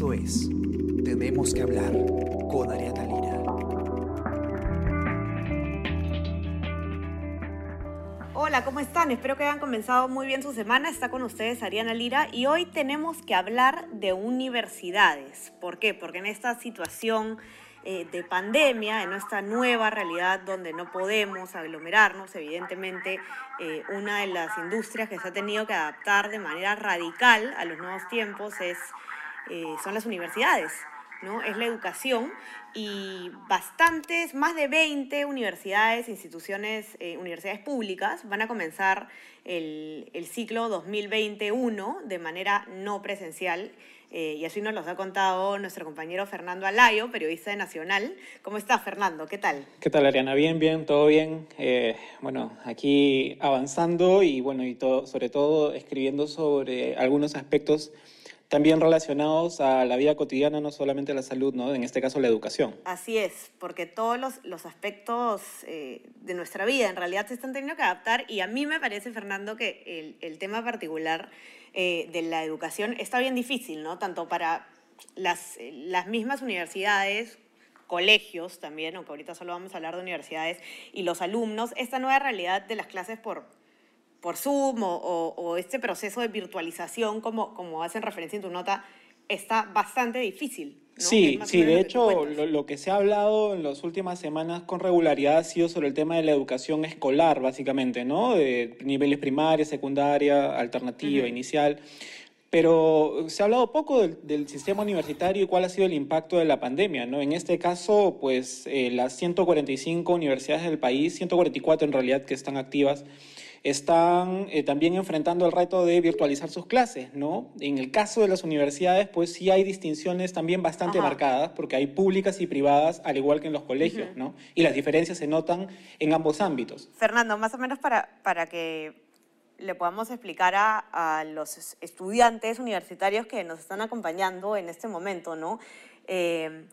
Esto es Tenemos que hablar con Ariana Lira. Hola, ¿cómo están? Espero que hayan comenzado muy bien su semana. Está con ustedes Ariana Lira y hoy tenemos que hablar de universidades. ¿Por qué? Porque en esta situación eh, de pandemia, en esta nueva realidad donde no podemos aglomerarnos, evidentemente eh, una de las industrias que se ha tenido que adaptar de manera radical a los nuevos tiempos es, eh, son las universidades. ¿no? Es la educación y bastantes, más de 20 universidades, instituciones, universidades públicas van a comenzar el, el ciclo 2021 de manera no presencial eh, y así nos los ha contado nuestro compañero Fernando Alayo, periodista de Nacional. ¿Cómo estás, Fernando? ¿Qué tal? ¿Qué tal, Ariana? Bien, bien, todo bien. Eh, bueno, aquí avanzando y bueno, y todo, sobre todo escribiendo sobre algunos aspectos también relacionados a la vida cotidiana, no solamente a la salud, ¿no? en este caso la educación. Así es, porque todos los, los aspectos eh, de nuestra vida en realidad se están teniendo que adaptar y a mí me parece, Fernando, que el, el tema particular eh, de la educación está bien difícil, ¿no? Tanto para las, las mismas universidades colegios también, aunque ahorita solo vamos a hablar de universidades, y los alumnos, esta nueva realidad de las clases por, por Zoom o, este proceso de virtualización, como, como hacen referencia en tu nota, está bastante difícil. Sí, sí, de hecho lo, que se ha hablado en las últimas semanas con regularidad ha sido sobre el tema de la educación escolar, básicamente, ¿no? De niveles primaria, secundaria, alternativa, inicial. Pero se ha hablado poco del, sistema universitario y cuál ha sido el impacto de la pandemia, ¿no? En este caso, pues eh, las 145 universidades del país, 144 en realidad que están activas, están eh, también enfrentando el reto de virtualizar sus clases, ¿no? En el caso de las universidades, pues sí hay distinciones también bastante marcadas, porque hay públicas y privadas, al igual que en los colegios, ¿no? Y las diferencias se notan en ambos ámbitos. Fernando, más o menos para, para que le podamos explicar a, los estudiantes universitarios que nos están acompañando en este momento, ¿no? Eh,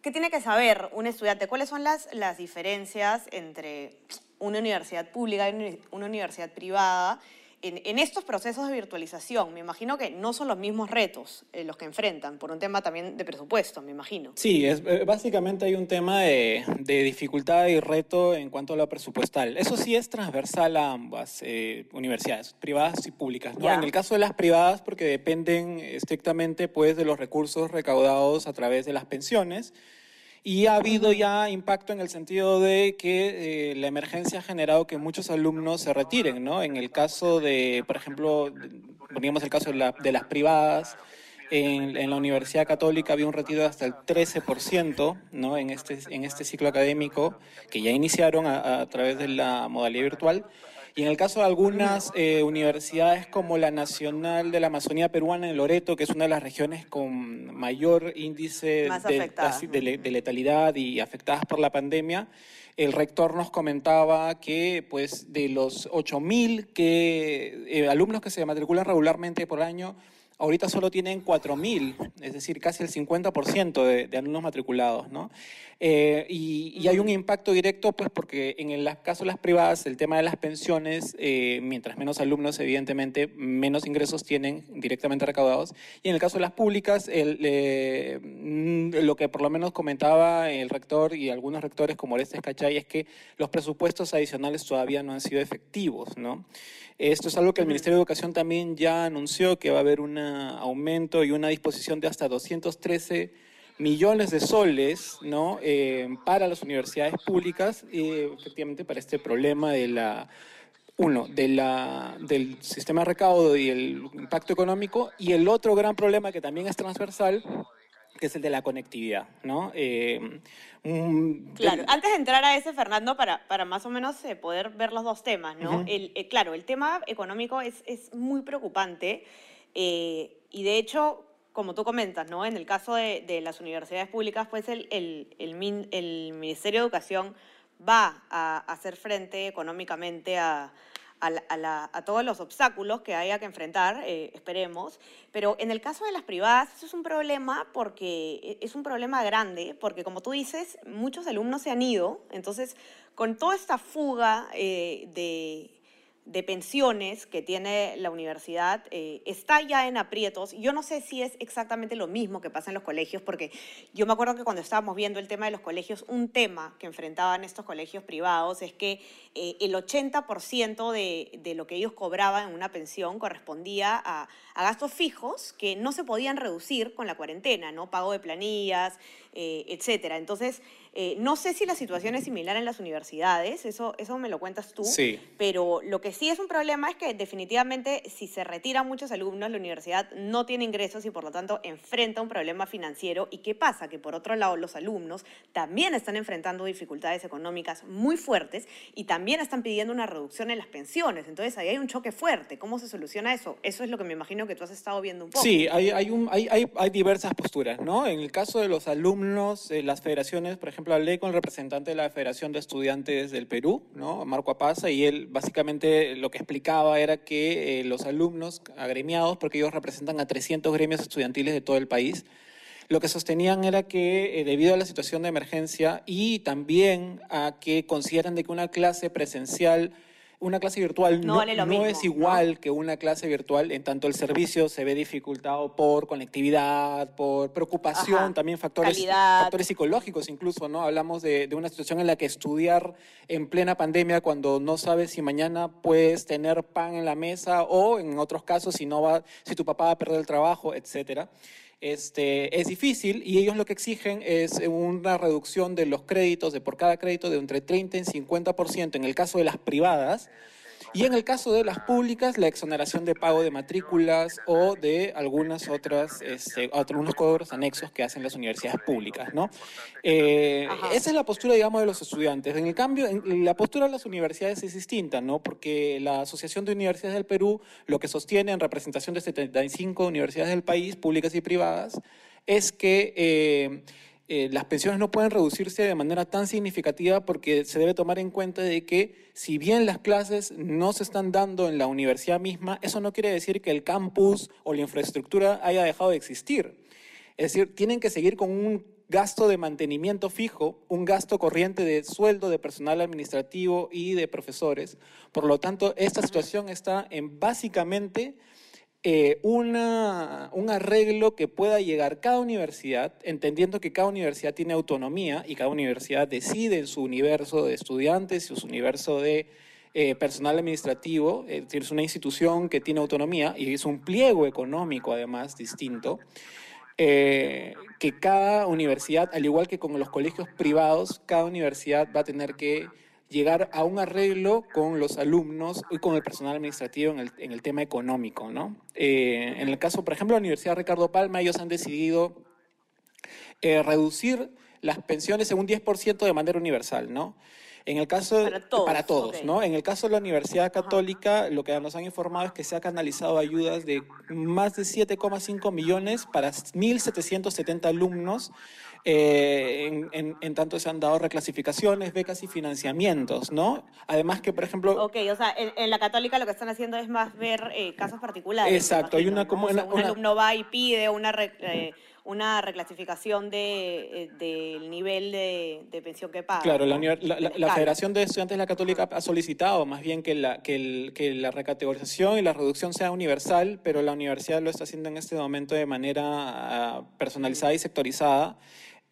¿Qué tiene que saber un estudiante? ¿Cuáles son las, las diferencias entre una universidad pública y una universidad privada en, estos procesos de virtualización, me imagino que no son los mismos retos eh, los que enfrentan, por un tema también de presupuesto, me imagino. Sí, es, eh, básicamente hay un tema de, dificultad y reto en cuanto a lo presupuestal. Eso sí es transversal a ambas eh, universidades, privadas y públicas. En el caso de las privadas, porque dependen estrictamente pues, de los recursos recaudados a través de las pensiones, y ha habido ya impacto en el sentido de que eh, la emergencia ha generado que muchos alumnos se retiren, ¿no? En el caso de, por ejemplo, poníamos el caso de, las privadas, en, la Universidad Católica había un retiro de hasta el 13%, ¿no? En este, en este ciclo académico que ya iniciaron a través de la modalidad virtual. Y en el caso de algunas eh, universidades como la Nacional de la Amazonía Peruana en Loreto, que es una de las regiones con mayor índice de, letalidad y afectadas por la pandemia, el rector nos comentaba que pues de los 8.000 que, eh, alumnos que se matriculan regularmente por año, ahorita solo tienen 4.000, es decir, casi el 50% de, de, alumnos matriculados, ¿no? Eh, y, hay un impacto directo, pues porque en el caso de las privadas, el tema de las pensiones, eh, mientras menos alumnos, evidentemente, menos ingresos tienen directamente recaudados. Y en el caso de las públicas, el, eh, lo que por lo menos comentaba el rector y algunos rectores como Orestes Cachay es que los presupuestos adicionales todavía no han sido efectivos, ¿no? Esto es algo que el Ministerio de Educación también ya anunció, que va a haber un aumento y una disposición de hasta 213 millones de soles ¿no? Eh, para las universidades públicas, y efectivamente para este problema de la, uno, de la, del sistema de recaudo y el impacto económico, y el otro gran problema que también es transversal, que es el de la conectividad, ¿no? Eh, claro, antes de entrar a ese, Fernando, para, para más o menos eh, poder ver los dos temas, ¿no? el, claro, el tema económico es, es muy preocupante y de hecho como tú comentas, ¿no? En el caso de, las universidades públicas, pues el, Ministerio de Educación va a hacer frente económicamente a, a, todos los obstáculos que haya que enfrentar, eh, esperemos. Pero en el caso de las privadas, eso es un problema porque e, es un problema grande, porque como tú dices, muchos alumnos se han ido, entonces con toda esta fuga eh, de de pensiones que tiene la universidad eh, está ya en aprietos. Yo no sé si es exactamente lo mismo que pasa en los colegios, porque yo me acuerdo que cuando estábamos viendo el tema de los colegios, un tema que enfrentaban estos colegios privados es que eh, el 80% de, de, lo que ellos cobraban en una pensión correspondía a, a, gastos fijos que no se podían reducir con la cuarentena, ¿no? Pago de planillas, eh, etcétera. Entonces, eh, no sé si la situación es similar en las universidades, eso, eso me lo cuentas tú, sí. pero lo que sí es un problema es que definitivamente si se retiran muchos alumnos, la universidad no tiene ingresos y por lo tanto enfrenta un problema financiero. ¿Y qué pasa? Que por otro lado los alumnos también están enfrentando dificultades económicas muy fuertes y también están pidiendo una reducción en las pensiones. Entonces ahí hay un choque fuerte. ¿Cómo se soluciona eso? Eso es lo que me imagino que tú has estado viendo un poco. Sí, hay, hay, un, hay, hay, hay diversas posturas, ¿no? En el caso de los alumnos, eh, las federaciones, por ejemplo, hablé con el representante de la Federación de Estudiantes del Perú, ¿no? Marco Apaza, y él básicamente lo que explicaba era que eh, los alumnos agremiados, porque ellos representan a 300 gremios estudiantiles de todo el país, lo que sostenían era que eh, debido a la situación de emergencia y también a que consideran de que una clase presencial una clase virtual no, es igual que una clase virtual, en tanto el servicio se ve dificultado por conectividad, por preocupación, también factores, factores psicológicos incluso, ¿no? Hablamos de, de, una situación en la que estudiar en plena pandemia cuando no sabes si mañana puedes tener pan en la mesa o en otros casos si, no va, si tu papá va a perder el trabajo, etcétera este, es difícil y ellos lo que exigen es una reducción de los créditos, de por cada crédito, de entre 30 y 50% en el caso de las privadas y en el caso de las públicas, la exoneración de pago de matrículas o de algunas otras, este, algunos cobros anexos que hacen las universidades públicas, ¿no? Eh, esa es la postura, digamos, de los estudiantes. En el cambio, la postura de las universidades es distinta, ¿no? Porque la Asociación de Universidades del Perú lo que sostiene en representación de 75 universidades del país, públicas y privadas, es que... Eh, eh, las pensiones no pueden reducirse de manera tan significativa porque se debe tomar en cuenta de que si bien las clases no se están dando en la universidad misma, eso no quiere decir que el campus o la infraestructura haya dejado de existir. Es decir, tienen que seguir con un gasto de mantenimiento fijo, un gasto corriente de sueldo de personal administrativo y de profesores. Por lo tanto, esta situación está en básicamente eh, un arreglo que pueda llegar cada universidad, entendiendo que cada universidad tiene autonomía y cada universidad decide en su universo de estudiantes y su universo de eh, personal administrativo, es decir, es una institución que tiene autonomía y es un pliego económico además distinto. Eh, que cada universidad, al igual que con los colegios privados, cada universidad va a tener que llegar a un arreglo con los alumnos y con el personal administrativo en el, en el tema económico. ¿no? Eh, en el caso, por ejemplo, de la Universidad Ricardo Palma, ellos han decidido eh, reducir las pensiones en un 10% de manera universal, ¿no? En el caso para todos, ¿no? En el caso de la Universidad Católica, lo que nos han informado es que se ha canalizado ayudas de más de 7,5 millones para 1.770 alumnos eh, en, tanto se han dado reclasificaciones, becas y financiamientos, ¿no? Además que, por ejemplo... Ok, o sea, en, la católica lo que están haciendo es más ver eh, casos particulares. Exacto, hay una... Como, un alumno va y pide una... Eh, una reclasificación de, del nivel de, pensión que paga. Claro, la, la, Federación de Estudiantes de la Católica ha solicitado más bien que la, que, el, que la recategorización y la reducción sea universal, pero la universidad lo está haciendo en este momento de manera ah, personalizada y sectorizada.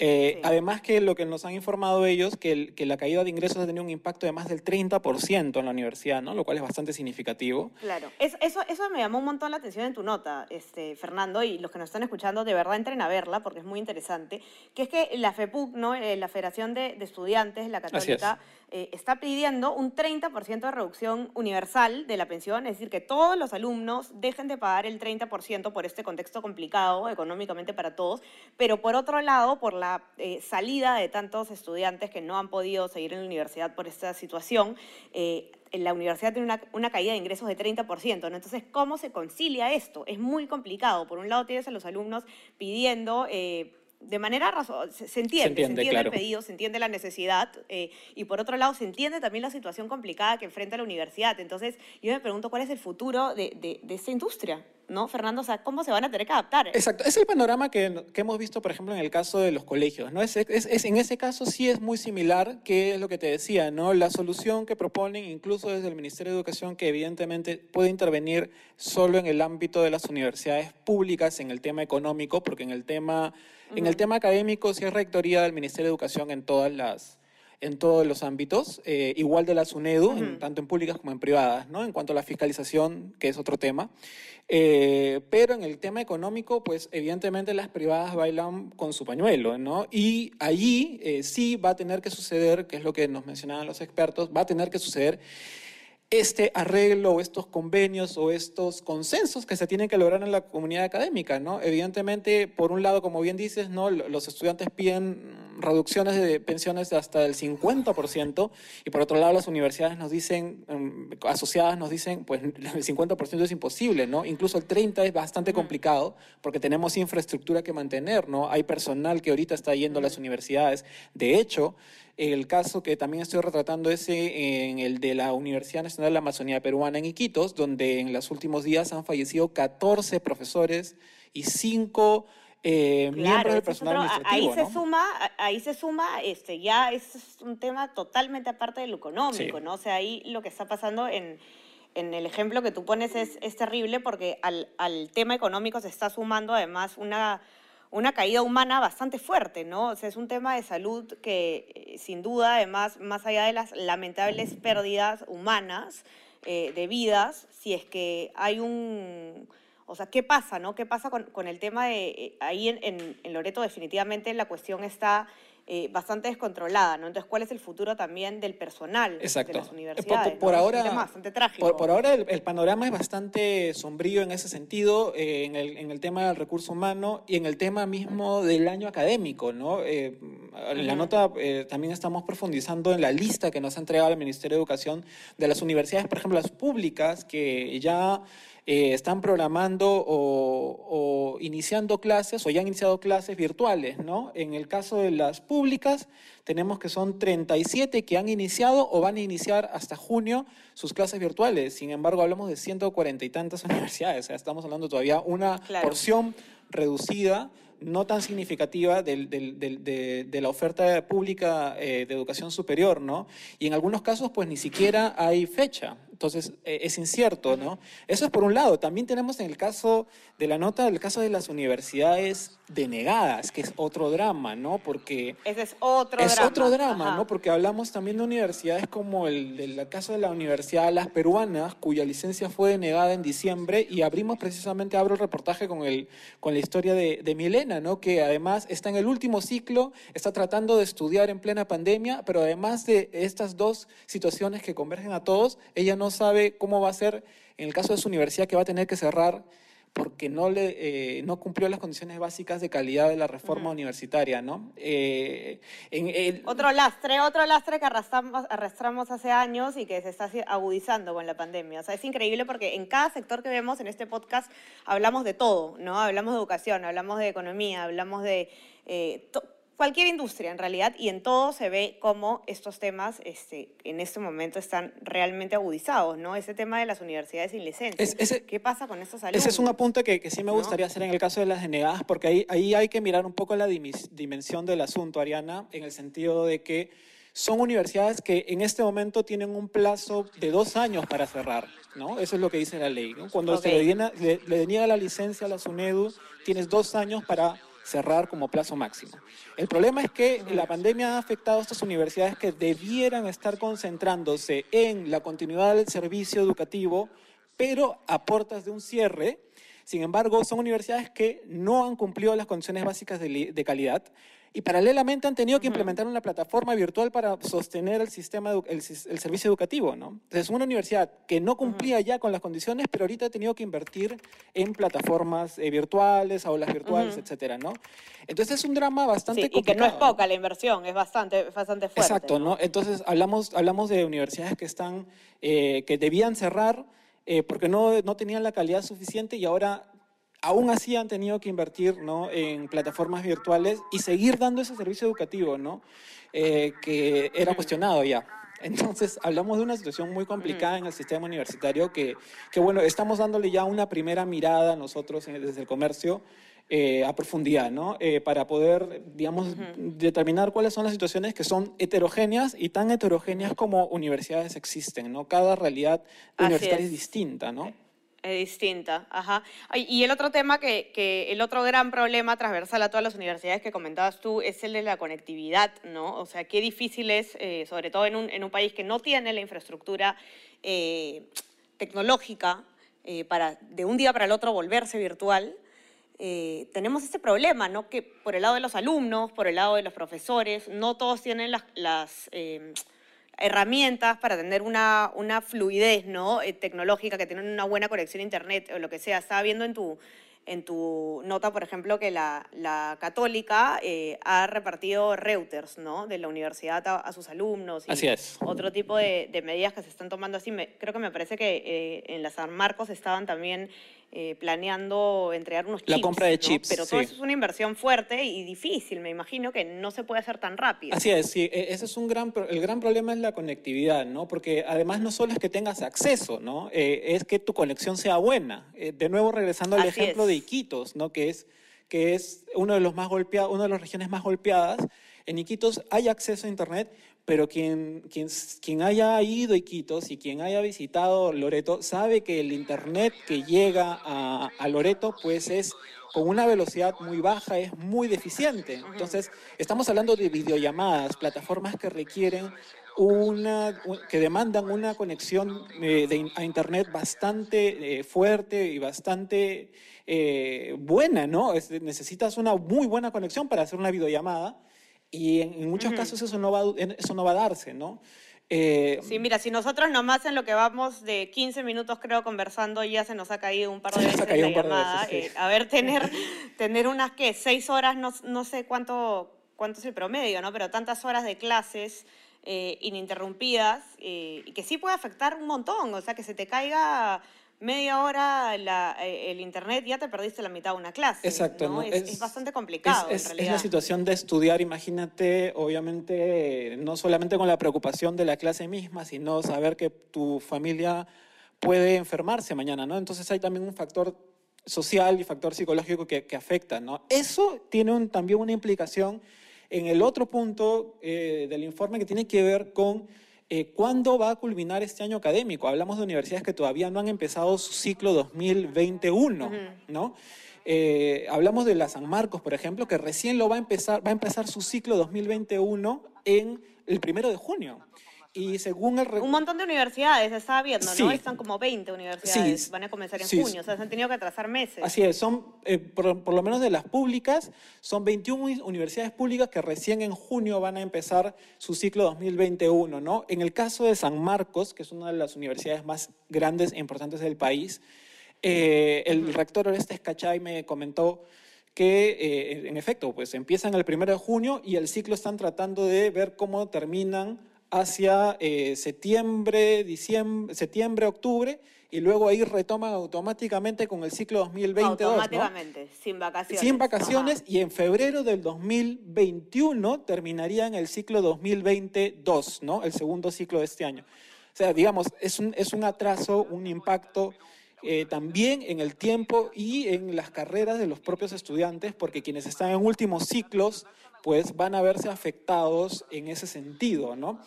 Eh, además que lo que nos han informado ellos, que, que, la caída de ingresos ha tenido un impacto de más del 30% en la universidad, ¿no? lo cual es bastante significativo. Claro, eso, eso me llamó un montón la atención en tu nota, este, Fernando, y los que nos están escuchando de verdad entren a verla porque es muy interesante, que es que la FEPUC, ¿no? Eh, la Federación de, de Estudiantes, la Católica, eh, está pidiendo un 30% de reducción universal de la pensión, es decir, que todos los alumnos dejen de pagar el 30% por este contexto complicado económicamente para todos, pero por otro lado, por la eh, salida de tantos estudiantes que no han podido seguir en la universidad por esta situación, eh, la universidad tiene una, una, caída de ingresos de 30%. ¿no? Entonces, ¿cómo se concilia esto? Es muy complicado. Por un lado, tienes a los alumnos pidiendo de manera razón, se, entiende, se entiende, el pedido, se entiende la necesidad eh, y por otro lado se entiende también la situación complicada que enfrenta la universidad. Entonces yo me pregunto cuál es el futuro de, de, esta industria. ¿No, Fernando? O sea, ¿cómo se van a tener que adaptar? Exacto, es el panorama que, que hemos visto, por ejemplo, en el caso de los colegios, ¿no? Es, es, en ese caso sí es muy similar, que es lo que te decía, ¿no? La solución que proponen, incluso desde el Ministerio de Educación, que evidentemente puede intervenir solo en el ámbito de las universidades públicas, en el tema económico, porque en el tema, en el tema académico sí es rectoría del Ministerio de Educación en todas las en todos los ámbitos, eh, igual de la SUNEDU, tanto en públicas como en privadas, ¿no? En cuanto a la fiscalización, que es otro tema. Eh, pero en el tema económico, pues evidentemente las privadas bailan con su pañuelo, ¿no? Y allí eh, sí va a tener que suceder, que es lo que nos mencionaban los expertos, va a tener que suceder este arreglo o estos convenios o estos consensos que se tienen que lograr en la comunidad académica, ¿no? Evidentemente, por un lado, como bien dices, ¿no? Los estudiantes piden reducciones de pensiones de hasta el 50% y por otro lado las universidades nos dicen, em, asociadas nos dicen, pues el 50% es imposible, ¿no? Incluso el 30% es bastante complicado porque tenemos infraestructura que mantener, ¿no? Hay personal que ahorita está yendo a las universidades. De hecho, el caso que también estoy retratando es en el de la Universidad Nacional de la Amazonía Peruana en Iquitos, donde en los últimos días han fallecido 14 profesores y 5 eh, miembros del personal administrativo. Ahí se suma, ahí se suma, este, ya es un tema totalmente aparte de lo económico, ¿no? O sea, ahí lo que está pasando en, en el ejemplo que tú pones es, es terrible porque al, al tema económico se está sumando además una una caída humana bastante fuerte, ¿no? O sea, es un tema de salud que eh, sin duda, además, más allá de las lamentables pérdidas humanas eh, de vidas, si es que hay un... O sea, ¿qué pasa, no? ¿Qué pasa con, el tema de... Eh, ahí en, en Loreto definitivamente la cuestión está eh, bastante descontrolada, ¿no? Entonces, ¿cuál es el futuro también del personal de las universidades? Por, ahora, bastante trágico. Por, ahora el, panorama es bastante sombrío en ese sentido, eh, en, el, en, el, tema del recurso humano y en el tema mismo del año académico, ¿no? En la nota también estamos profundizando en la lista que nos ha entregado el Ministerio de Educación de las universidades, por ejemplo, las públicas, que ya eh, están programando o, iniciando clases o ya han iniciado clases virtuales, ¿no? En el caso de las públicas, tenemos que son 37 que han iniciado o van a iniciar hasta junio sus clases virtuales. Sin embargo, hablamos de 140 y tantas universidades, o sea, estamos hablando todavía una porción reducida no tan significativa de, la oferta pública eh, de educación superior, ¿no? Y en algunos casos, pues ni siquiera hay fecha. Entonces, eh, es incierto, ¿no? Eso es por un lado. También tenemos en el caso de la nota, el caso de las universidades denegadas, que es otro drama, ¿no? Porque... Ese es otro es drama. otro drama, ¿no? Porque hablamos también de universidades como el, el caso de la Universidad de Las Peruanas, cuya licencia fue denegada en diciembre, y abrimos precisamente, abro el reportaje con, el, con la historia de, de Milena, ¿no? Que además está en el último ciclo, está tratando de estudiar en plena pandemia, pero además de estas dos situaciones que convergen a todos, ella no no sabe cómo va a ser en el caso de su universidad que va a tener que cerrar porque no, le, eh, no cumplió las condiciones básicas de calidad de la reforma universitaria, ¿no? Eh, otro lastre, otro lastre que arrastramos, arrastramos hace años y que se está agudizando con la pandemia. O sea, es increíble porque en cada sector que vemos en este podcast hablamos de todo, ¿no? Hablamos de educación, hablamos de economía, hablamos de... Eh, cualquier industria en realidad, y en todo se ve cómo estos temas este, en este momento están realmente agudizados, ¿no? Ese tema de las universidades sin licencia. ¿Qué pasa con estos alumnos? Ese es un apunte que, que sí me gustaría hacer en el caso de las denegadas, porque ahí, ahí hay que mirar un poco la dimensión del asunto, Ariana, en el sentido de que son universidades que en este momento tienen un plazo de dos años para cerrar, ¿no? Eso es lo que dice la ley, Cuando se le, le, le deniega la licencia a la SUNEDU, tienes dos años para cerrar como plazo máximo. El problema es que la pandemia ha afectado a estas universidades que debieran estar concentrándose en la continuidad del servicio educativo, pero a puertas de un cierre. Sin embargo, son universidades que no han cumplido las condiciones básicas de, calidad y paralelamente han tenido que implementar una plataforma virtual para sostener el sistema, el, servicio educativo, ¿no? Entonces, una universidad que no cumplía ya con las condiciones, pero ahorita ha tenido que invertir en plataformas eh, virtuales, aulas virtuales, etcétera, ¿no? Entonces, es un drama bastante sí, complicado. Y que no es poca la inversión, es bastante, bastante fuerte. Exacto, ¿no? Entonces, hablamos, hablamos de universidades que están, eh, que debían cerrar eh, porque no, no tenían la calidad suficiente y ahora aún así han tenido que invertir ¿no? en plataformas virtuales y seguir dando ese servicio educativo, ¿no? Eh, que era cuestionado ya. Entonces, hablamos de una situación muy complicada en el sistema universitario que, que, bueno, estamos dándole ya una primera mirada nosotros desde el comercio eh, a profundidad, ¿no? Eh, para poder, digamos, determinar cuáles son las situaciones que son heterogéneas y tan heterogéneas como universidades existen, ¿no? Cada realidad universitaria es. distinta, ¿no? Es distinta, ajá. Y el otro tema que, que, el otro gran problema transversal a todas las universidades que comentabas tú es el de la conectividad, ¿no? O sea, qué difícil es, eh, sobre todo en un, en un, país que no tiene la infraestructura tecnológica para de un día para el otro volverse virtual, eh, tenemos este problema, ¿no? Que por el lado de los alumnos, por el lado de los profesores, no todos tienen las, eh, herramientas para tener una, una fluidez ¿no? Eh, tecnológica, que tienen una buena conexión a Internet o lo que sea. Estaba viendo en tu, en tu nota, por ejemplo, que la, la católica eh, ha repartido routers ¿no? de la universidad a, a sus alumnos. Y así es. Otro tipo de, de, medidas que se están tomando así. Me, creo que me parece que eh, en la San Marcos estaban también eh, planeando entregar unos chips. La compra de chips. Pero todo eso es una inversión fuerte y difícil, me imagino que no se puede hacer tan rápido. Así es, sí. E, ese es un gran, el gran problema es la conectividad, ¿no? Porque además no solo es que tengas acceso, ¿no? Eh, es que tu conexión sea buena. Eh, de nuevo, regresando al Así ejemplo es. de Iquitos, ¿no? Que es, que es uno de los más golpeados, una de las regiones más golpeadas. En Iquitos hay acceso a Internet, pero quien, quien, quien haya ido a Iquitos y quien haya visitado Loreto sabe que el Internet que llega a, a Loreto pues es con una velocidad muy baja, es muy deficiente. Entonces, estamos hablando de videollamadas, plataformas que requieren una, que demandan una conexión eh, de, a Internet bastante eh, fuerte y bastante eh, buena, ¿no? Es, necesitas una muy buena conexión para hacer una videollamada y en, en muchos uh -huh. casos eso no, va, eso no va a darse, ¿no? Eh, sí, mira, si nosotros nomás en lo que vamos de 15 minutos creo conversando ya se nos ha caído un par de veces la llamada. Veces, sí. eh, a ver, tener, tener unas, ¿qué? Seis horas, no, no sé cuánto, cuánto es el promedio, ¿no? Pero tantas horas de clases eh, ininterrumpidas eh, y que sí puede afectar un montón, o sea, que se te caiga media hora la, eh, el internet ya te perdiste la mitad de una clase. Exacto. ¿no? ¿no? Es, es, bastante complicado. Es, en realidad. es, la situación de estudiar, imagínate, obviamente, no solamente con la preocupación de la clase misma, sino saber que tu familia puede enfermarse mañana, ¿no? Entonces hay también un factor social y factor psicológico que, que afecta, ¿no? Eso tiene un, también una implicación en el otro punto eh, del informe que tiene que ver con eh, ¿Cuándo va a culminar este año académico? Hablamos de universidades que todavía no han empezado su ciclo 2021, uh -huh. ¿no? Eh, hablamos de la San Marcos, por ejemplo, que recién lo va a empezar, va a empezar su ciclo 2021 en el primero de junio. Y según el... Un montón de universidades, estaba viendo, ¿no? Están como 20 universidades, sí, van a comenzar en sí, junio, o sea, se han tenido que atrasar meses. Así es, son, eh, por, por, lo menos de las públicas, son 21 universidades públicas que recién en junio van a empezar su ciclo 2021, ¿no? En el caso de San Marcos, que es una de las universidades más grandes e importantes del país, eh, el rector Orestes Cachay me comentó que eh, en efecto, pues empiezan el primero de junio y el ciclo están tratando de ver cómo terminan hacia eh, septiembre, diciembre, septiembre, octubre, y luego ahí retoman automáticamente con el ciclo 2022. Automáticamente, ¿no? sin vacaciones. Sin vacaciones, Ajá. y en febrero del 2021 terminarían el ciclo 2022, ¿no? El segundo ciclo de este año. O sea, digamos, es un, es un atraso, un impacto eh, también en el tiempo y en las carreras de los propios estudiantes, porque quienes están en últimos ciclos, pues van a verse afectados en ese sentido, ¿no?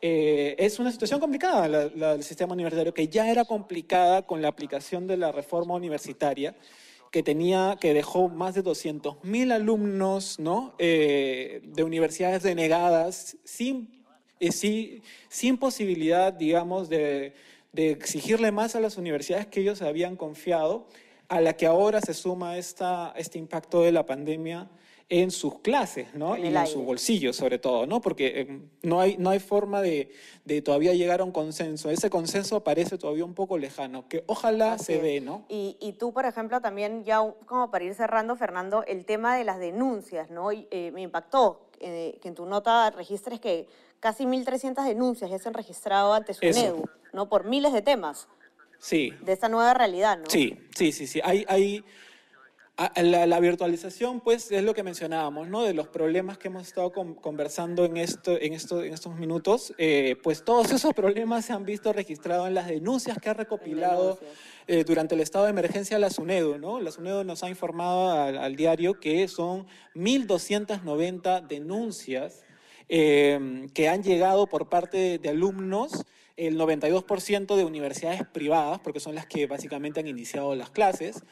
Eh, es una situación complicada la, la, el sistema universitario, que ya era complicada con la aplicación de la reforma universitaria, que tenía, que dejó más de 200 mil alumnos, ¿no? Eh, de universidades denegadas, sin, eh, sin, sin posibilidad, digamos, de, de exigirle más a las universidades que ellos habían confiado, a la que ahora se suma esta, este impacto de la pandemia en sus clases, ¿no? En y en aire. sus bolsillos, sobre todo, ¿no? Porque eh, no, hay, no hay forma de, de, todavía llegar a un consenso. Ese consenso parece todavía un poco lejano, que ojalá Así se dé, ¿no? Y, y, tú, por ejemplo, también, ya como para ir cerrando, Fernando, el tema de las denuncias, ¿no? Y, eh, me impactó eh, que en tu nota registres que casi 1.300 denuncias ya se han registrado ante SUNEDU, ¿no? Por miles de temas. Sí. De esta nueva realidad, ¿no? Sí, sí, sí, sí. Hay... hay La, virtualización, pues, es lo que mencionábamos, ¿no? De los problemas que hemos estado conversando en, esto, en, esto, en estos minutos, eh, pues todos esos problemas se han visto registrados en las denuncias que ha recopilado eh, durante el estado de emergencia la SUNEDU, ¿no? La SUNEDU nos ha informado al, diario que son 1.290 denuncias eh, que han llegado por parte de alumnos el 92% de universidades privadas, porque son las que básicamente han iniciado las clases,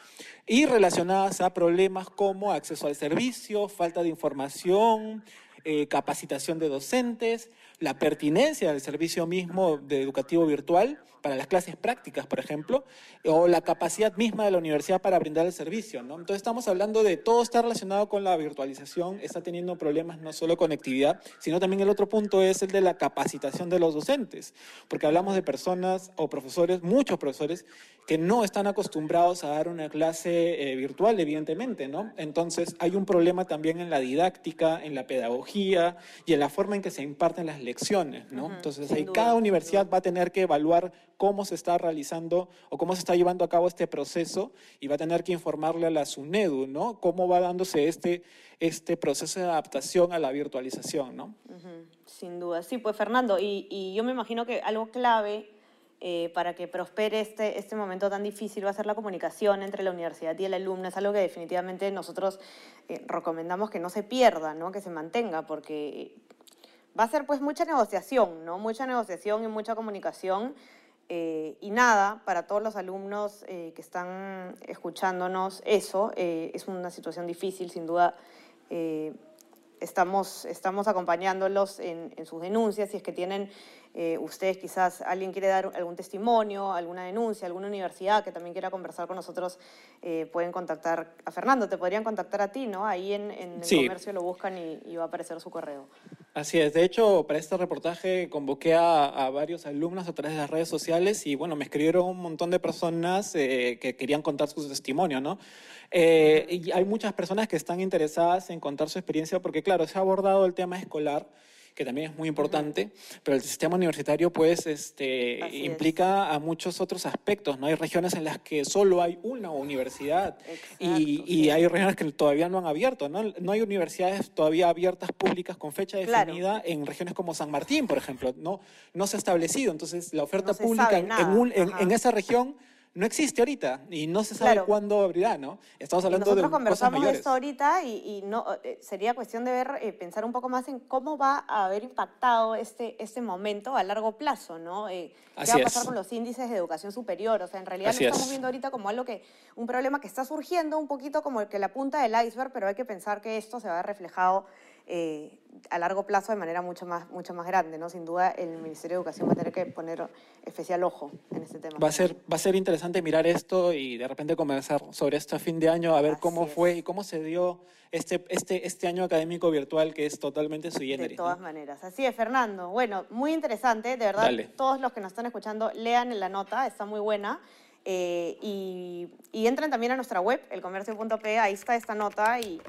y relacionadas a problemas como acceso al servicio, falta de información, eh, capacitación de docentes, la pertinencia del servicio mismo de educativo virtual para las clases prácticas, por ejemplo, o la capacidad misma de la universidad para brindar el servicio. ¿no? Entonces estamos hablando de todo está relacionado con la virtualización, está teniendo problemas no solo conectividad, sino también el otro punto es el de la capacitación de los docentes, porque hablamos de personas o profesores, muchos profesores, que no están acostumbrados a dar una clase eh, virtual, evidentemente. ¿no? Entonces hay un problema también en la didáctica, en la pedagogía y en la forma en que se imparten las lecciones. ¿no? Entonces ahí cada universidad va a tener que evaluar cómo se está realizando o cómo se está llevando a cabo este proceso y va a tener que informarle a la SUNEDU, ¿no? Cómo va dándose este, este proceso de adaptación a la virtualización, ¿no? Sin duda. Sí, pues Fernando, y, yo me imagino que algo clave eh, para que prospere este, este momento tan difícil va a ser la comunicación entre la universidad y el alumno. Es algo que definitivamente nosotros eh, recomendamos que no se pierda, ¿no? que se mantenga, porque va a ser pues mucha negociación, ¿no? mucha negociación y mucha comunicación eh, y nada, para todos los alumnos eh, que están escuchándonos, eso eh, es una situación difícil, sin duda. estamos, estamos acompañándolos en, en, sus denuncias, si es que tienen ustedes quizás, alguien quiere dar algún testimonio, alguna denuncia, alguna universidad que también quiera conversar con nosotros, pueden contactar a Fernando, te podrían contactar a ti, ¿no? Ahí en, el comercio lo buscan y va a aparecer su correo. Así es, de hecho, para este reportaje convoqué a, varios alumnos a través de las redes sociales y bueno, me escribieron un montón de personas eh, que querían contar su testimonio, ¿no? Eh, y hay muchas personas que están interesadas en contar su experiencia porque, claro, se ha abordado el tema escolar que también es muy importante, pero el sistema universitario pues este, implica a muchos otros aspectos, ¿no? Hay regiones en las que solo hay una universidad y, y hay regiones que todavía no han abierto, ¿no? No hay universidades todavía abiertas públicas con fecha definida en regiones como San Martín, por ejemplo, no, no se ha establecido, entonces la oferta pública en, en, en esa región no existe ahorita y no se sabe cuándo abrirá, ¿no? Estamos hablando de nosotros conversamos esto ahorita y, no, eh, sería cuestión de ver, eh, pensar un poco más en cómo va a haber impactado este, este momento a largo plazo, ¿no? Eh, ¿Qué va a pasar con los índices de educación superior? O sea, en realidad lo estamos viendo ahorita como algo que, un problema que está surgiendo un poquito como el que la punta del iceberg, pero hay que pensar que esto se va a ver reflejado eh, a largo plazo de manera mucho más, mucho más grande. ¿no? Sin duda, el Ministerio de Educación va a tener que poner especial ojo en este tema. Va a ser, va a ser interesante mirar esto y de repente comenzar sobre esto a fin de año, a ver cómo fue y cómo se dio este, este, este año académico virtual que es totalmente su De todas maneras. Así es, Fernando. Bueno, muy interesante. De verdad, todos los que nos están escuchando, lean la nota, está muy buena. Eh, y, entren también a nuestra web, elcomercio.p, ahí está esta nota y,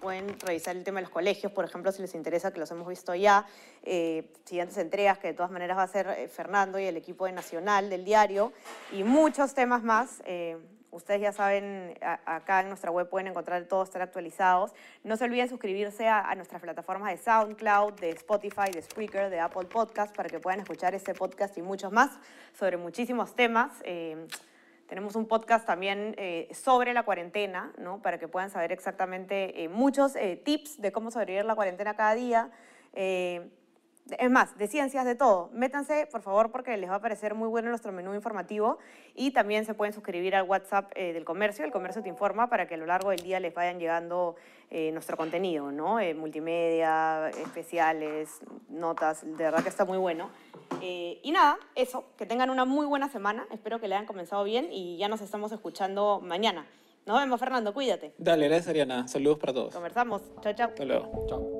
pueden revisar el tema de los colegios, por ejemplo, si les interesa, que los hemos visto ya, eh, siguientes entregas, que de todas maneras va a ser eh, Fernando y el equipo de Nacional del diario, y muchos temas más. ustedes ya saben, acá en nuestra web pueden encontrar todo, estar actualizados. No se olviden suscribirse a, nuestras plataformas de SoundCloud, de Spotify, de Spreaker, de Apple Podcast, para que puedan escuchar este podcast y muchos más sobre muchísimos temas. Tenemos un podcast también eh, sobre la cuarentena, ¿no? para que puedan saber exactamente eh, muchos eh, tips de cómo sobrevivir la cuarentena cada día. Es más, de ciencias, de todo. Métanse, por favor, porque les va a parecer muy bueno nuestro menú informativo. Y también se pueden suscribir al WhatsApp del comercio. El comercio te informa para que a lo largo del día les vayan llegando nuestro contenido, ¿no? multimedia, especiales, notas. De verdad que está muy bueno. Eh, y nada, eso, que tengan una muy buena semana. Espero que le hayan comenzado bien y ya nos estamos escuchando mañana. Nos vemos, Fernando, cuídate. Dale, gracias, Ariana. Saludos para todos. Conversamos. Chao, chao. Hasta luego. Chao.